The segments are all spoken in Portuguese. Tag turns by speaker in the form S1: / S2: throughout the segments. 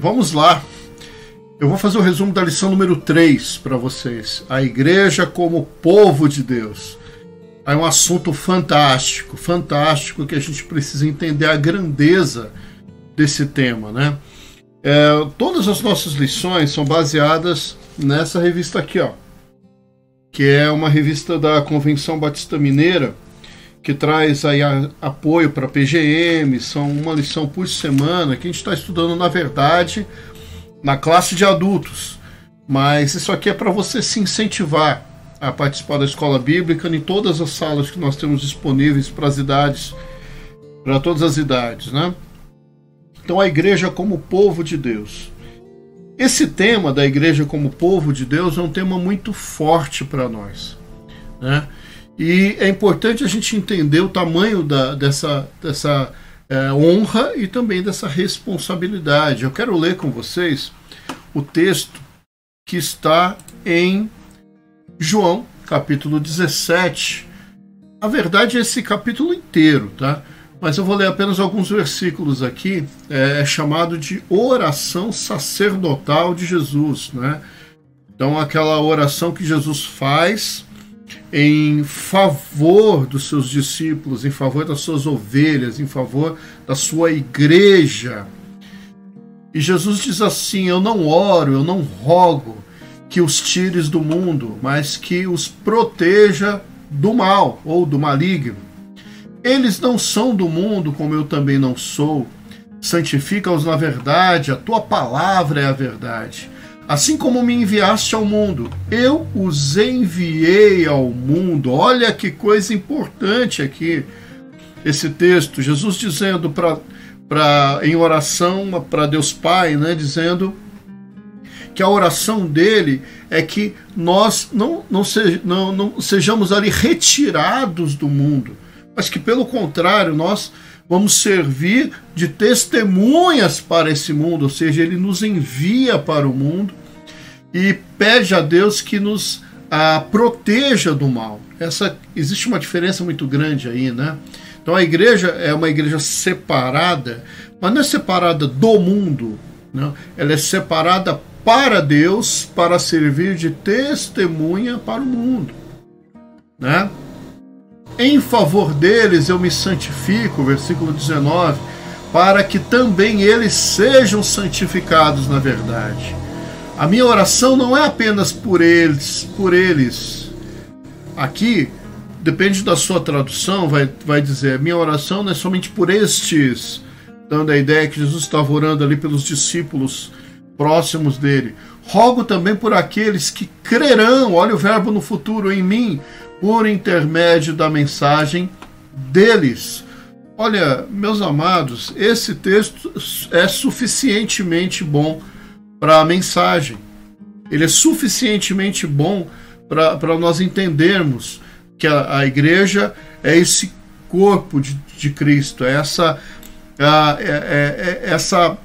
S1: vamos lá. Eu vou fazer o resumo da lição número 3 para vocês. A igreja como povo de Deus. É um assunto fantástico, fantástico que a gente precisa entender a grandeza desse tema, né? É, todas as nossas lições são baseadas nessa revista aqui, ó, que é uma revista da Convenção Batista Mineira que traz aí a, apoio para PGM, são uma lição por semana que a gente está estudando na verdade na classe de adultos, mas isso aqui é para você se incentivar a participar da escola bíblica em todas as salas que nós temos disponíveis para as idades, para todas as idades, né? Então a igreja como povo de Deus. Esse tema da igreja como povo de Deus é um tema muito forte para nós, né? E é importante a gente entender o tamanho da, dessa, dessa é, honra e também dessa responsabilidade. Eu quero ler com vocês o texto que está em João, capítulo 17. Na verdade, esse capítulo inteiro, tá? Mas eu vou ler apenas alguns versículos aqui. É, é chamado de oração sacerdotal de Jesus, né? Então, aquela oração que Jesus faz em favor dos seus discípulos, em favor das suas ovelhas, em favor da sua igreja. E Jesus diz assim: Eu não oro, eu não rogo que os tires do mundo, mas que os proteja do mal ou do maligno. Eles não são do mundo, como eu também não sou. Santifica-os na verdade, a tua palavra é a verdade. Assim como me enviaste ao mundo, eu os enviei ao mundo. Olha que coisa importante aqui esse texto. Jesus dizendo para em oração para Deus Pai, né, dizendo que a oração dele é que nós não, não, se, não, não sejamos ali retirados do mundo, mas que pelo contrário nós vamos servir de testemunhas para esse mundo, ou seja, ele nos envia para o mundo e pede a Deus que nos a, proteja do mal. Essa existe uma diferença muito grande aí, né? Então a igreja é uma igreja separada, mas não é separada do mundo, não. ela é separada para Deus para servir de testemunha para o mundo, né? Em favor deles eu me santifico, versículo 19, para que também eles sejam santificados na verdade. A minha oração não é apenas por eles, por eles. Aqui, depende da sua tradução, vai, vai dizer: minha oração não é somente por estes, dando a ideia que Jesus estava orando ali pelos discípulos próximos dele. Rogo também por aqueles que crerão, olha o verbo no futuro, em mim, por intermédio da mensagem deles. Olha, meus amados, esse texto é suficientemente bom para a mensagem. Ele é suficientemente bom para nós entendermos que a, a, igreja é esse corpo de, de Cristo, é essa, a, é, é, é essa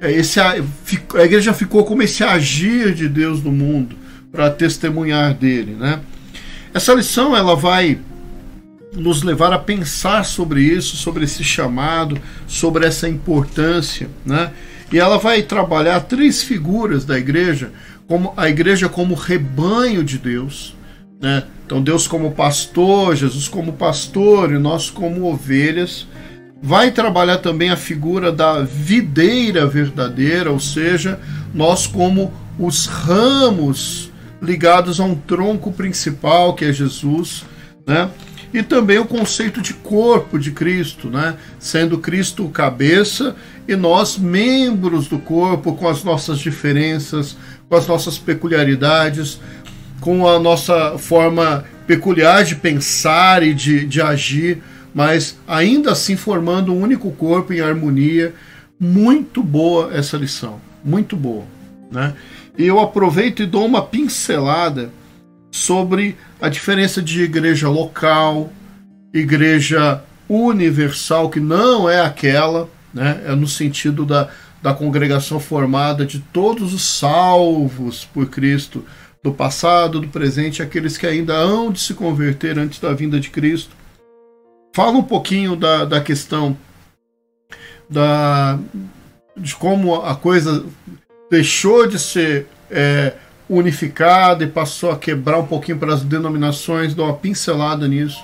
S1: é, esse, a, a igreja ficou como esse agir de Deus no mundo para testemunhar dele, né? Essa lição ela vai nos levar a pensar sobre isso, sobre esse chamado, sobre essa importância, né? E ela vai trabalhar três figuras da igreja, como a igreja como rebanho de Deus, né? Então Deus como pastor, Jesus como pastor e nós como ovelhas vai trabalhar também a figura da videira verdadeira, ou seja, nós como os ramos ligados a um tronco principal que é Jesus, né? E também o conceito de corpo de Cristo, né? Sendo Cristo o cabeça e nós membros do corpo com as nossas diferenças, com as nossas peculiaridades, com a nossa forma peculiar de pensar e de, de agir mas ainda assim formando um único corpo em harmonia. Muito boa essa lição, muito boa. Né? E eu aproveito e dou uma pincelada sobre a diferença de igreja local, igreja universal, que não é aquela, né? é no sentido da, da congregação formada de todos os salvos por Cristo, do passado, do presente, aqueles que ainda hão de se converter antes da vinda de Cristo. Fala um pouquinho da, da questão da, de como a coisa deixou de ser é, unificada e passou a quebrar um pouquinho para as denominações, dou uma pincelada nisso.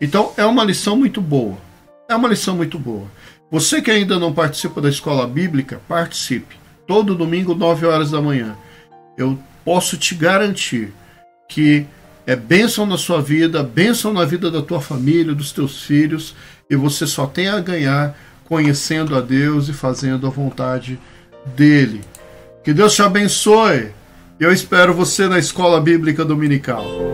S1: Então é uma lição muito boa. É uma lição muito boa. Você que ainda não participa da escola bíblica, participe. Todo domingo, 9 horas da manhã. Eu posso te garantir que é bênção na sua vida, bênção na vida da tua família, dos teus filhos, e você só tem a ganhar conhecendo a Deus e fazendo a vontade dele. Que Deus te abençoe. Eu espero você na escola bíblica dominical.